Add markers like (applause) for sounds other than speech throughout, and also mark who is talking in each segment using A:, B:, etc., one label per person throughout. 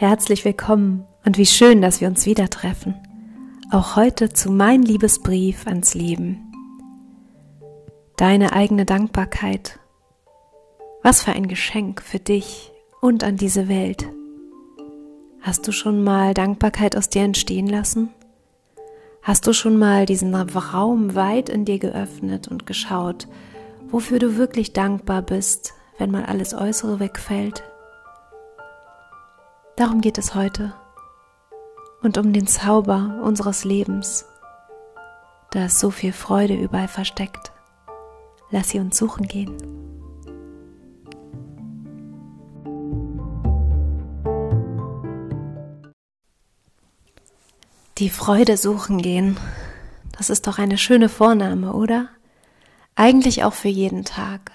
A: Herzlich willkommen und wie schön, dass wir uns wieder treffen. Auch heute zu mein Liebesbrief ans Leben. Deine eigene Dankbarkeit. Was für ein Geschenk für dich und an diese Welt. Hast du schon mal Dankbarkeit aus dir entstehen lassen? Hast du schon mal diesen Raum weit in dir geöffnet und geschaut, wofür du wirklich dankbar bist, wenn mal alles Äußere wegfällt? Darum geht es heute und um den Zauber unseres Lebens. Da ist so viel Freude überall versteckt. Lass sie uns suchen gehen. Die Freude suchen gehen. Das ist doch eine schöne Vorname, oder? Eigentlich auch für jeden Tag.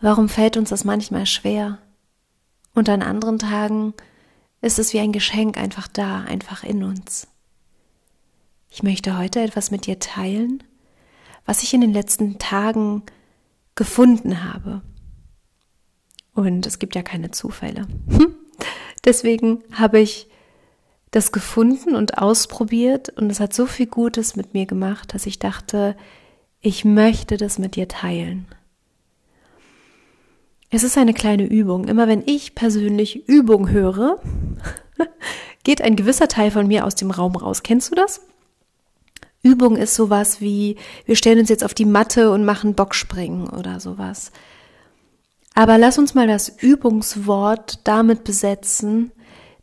A: Warum fällt uns das manchmal schwer? Und an anderen Tagen ist es wie ein Geschenk einfach da, einfach in uns. Ich möchte heute etwas mit dir teilen, was ich in den letzten Tagen gefunden habe. Und es gibt ja keine Zufälle. Deswegen habe ich das gefunden und ausprobiert und es hat so viel Gutes mit mir gemacht, dass ich dachte, ich möchte das mit dir teilen. Es ist eine kleine Übung. Immer wenn ich persönlich Übung höre, (laughs) geht ein gewisser Teil von mir aus dem Raum raus. Kennst du das? Übung ist sowas wie, wir stellen uns jetzt auf die Matte und machen Bockspringen oder sowas. Aber lass uns mal das Übungswort damit besetzen,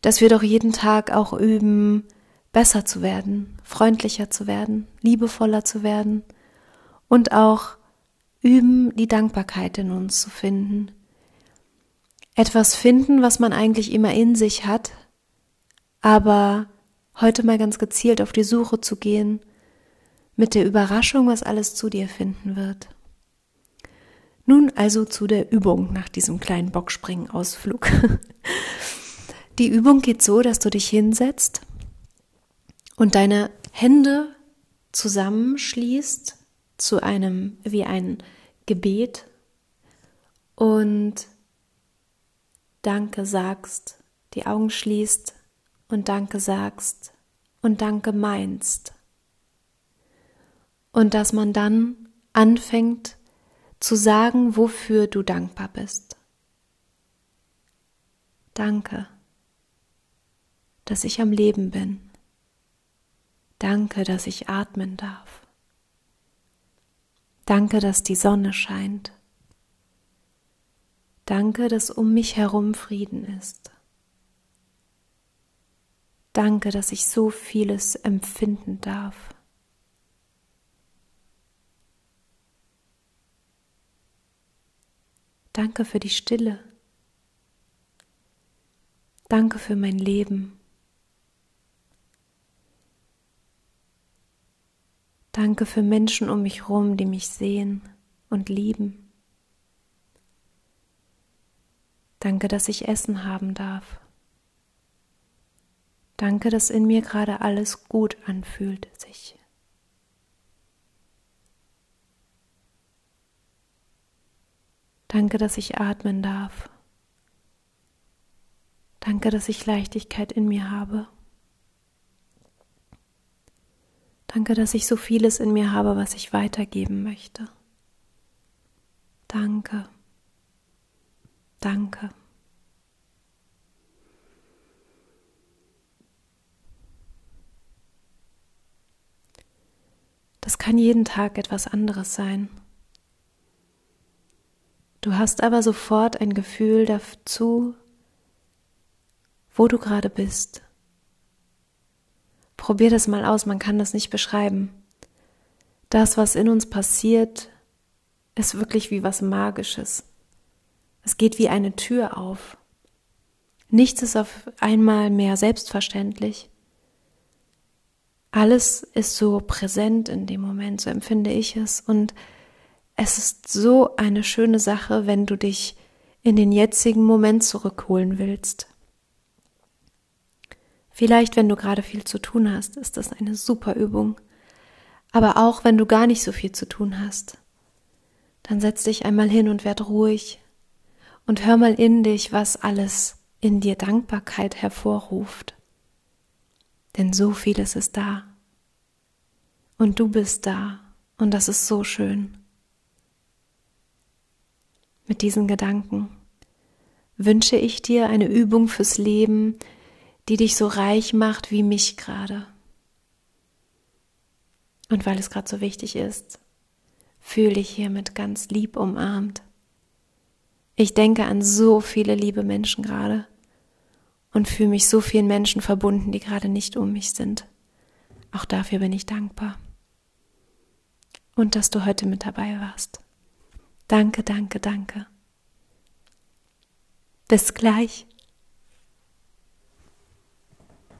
A: dass wir doch jeden Tag auch üben, besser zu werden, freundlicher zu werden, liebevoller zu werden und auch üben, die Dankbarkeit in uns zu finden. Etwas finden, was man eigentlich immer in sich hat, aber heute mal ganz gezielt auf die Suche zu gehen, mit der Überraschung, was alles zu dir finden wird. Nun also zu der Übung nach diesem kleinen Bockspringen-Ausflug. (laughs) Die Übung geht so, dass du dich hinsetzt und deine Hände zusammenschließt zu einem wie ein Gebet und Danke sagst, die Augen schließt und Danke sagst und Danke meinst. Und dass man dann anfängt zu sagen, wofür du dankbar bist. Danke, dass ich am Leben bin. Danke, dass ich atmen darf. Danke, dass die Sonne scheint. Danke, dass um mich herum Frieden ist. Danke, dass ich so vieles empfinden darf. Danke für die Stille. Danke für mein Leben. Danke für Menschen um mich herum, die mich sehen und lieben. Danke, dass ich Essen haben darf. Danke, dass in mir gerade alles gut anfühlt sich. Danke, dass ich atmen darf. Danke, dass ich Leichtigkeit in mir habe. Danke, dass ich so vieles in mir habe, was ich weitergeben möchte. Danke. Danke. Das kann jeden Tag etwas anderes sein. Du hast aber sofort ein Gefühl dazu, wo du gerade bist. Probier das mal aus, man kann das nicht beschreiben. Das, was in uns passiert, ist wirklich wie was Magisches. Es geht wie eine Tür auf. Nichts ist auf einmal mehr selbstverständlich. Alles ist so präsent in dem Moment, so empfinde ich es. Und es ist so eine schöne Sache, wenn du dich in den jetzigen Moment zurückholen willst. Vielleicht, wenn du gerade viel zu tun hast, ist das eine super Übung. Aber auch wenn du gar nicht so viel zu tun hast, dann setz dich einmal hin und werd ruhig und hör mal in dich, was alles in dir Dankbarkeit hervorruft. Denn so vieles ist da. Und du bist da. Und das ist so schön. Mit diesen Gedanken wünsche ich dir eine Übung fürs Leben, die dich so reich macht wie mich gerade. Und weil es gerade so wichtig ist, fühle ich hiermit ganz lieb umarmt. Ich denke an so viele liebe Menschen gerade und fühle mich so vielen Menschen verbunden, die gerade nicht um mich sind. Auch dafür bin ich dankbar. Und dass du heute mit dabei warst. Danke, danke, danke. Bis gleich.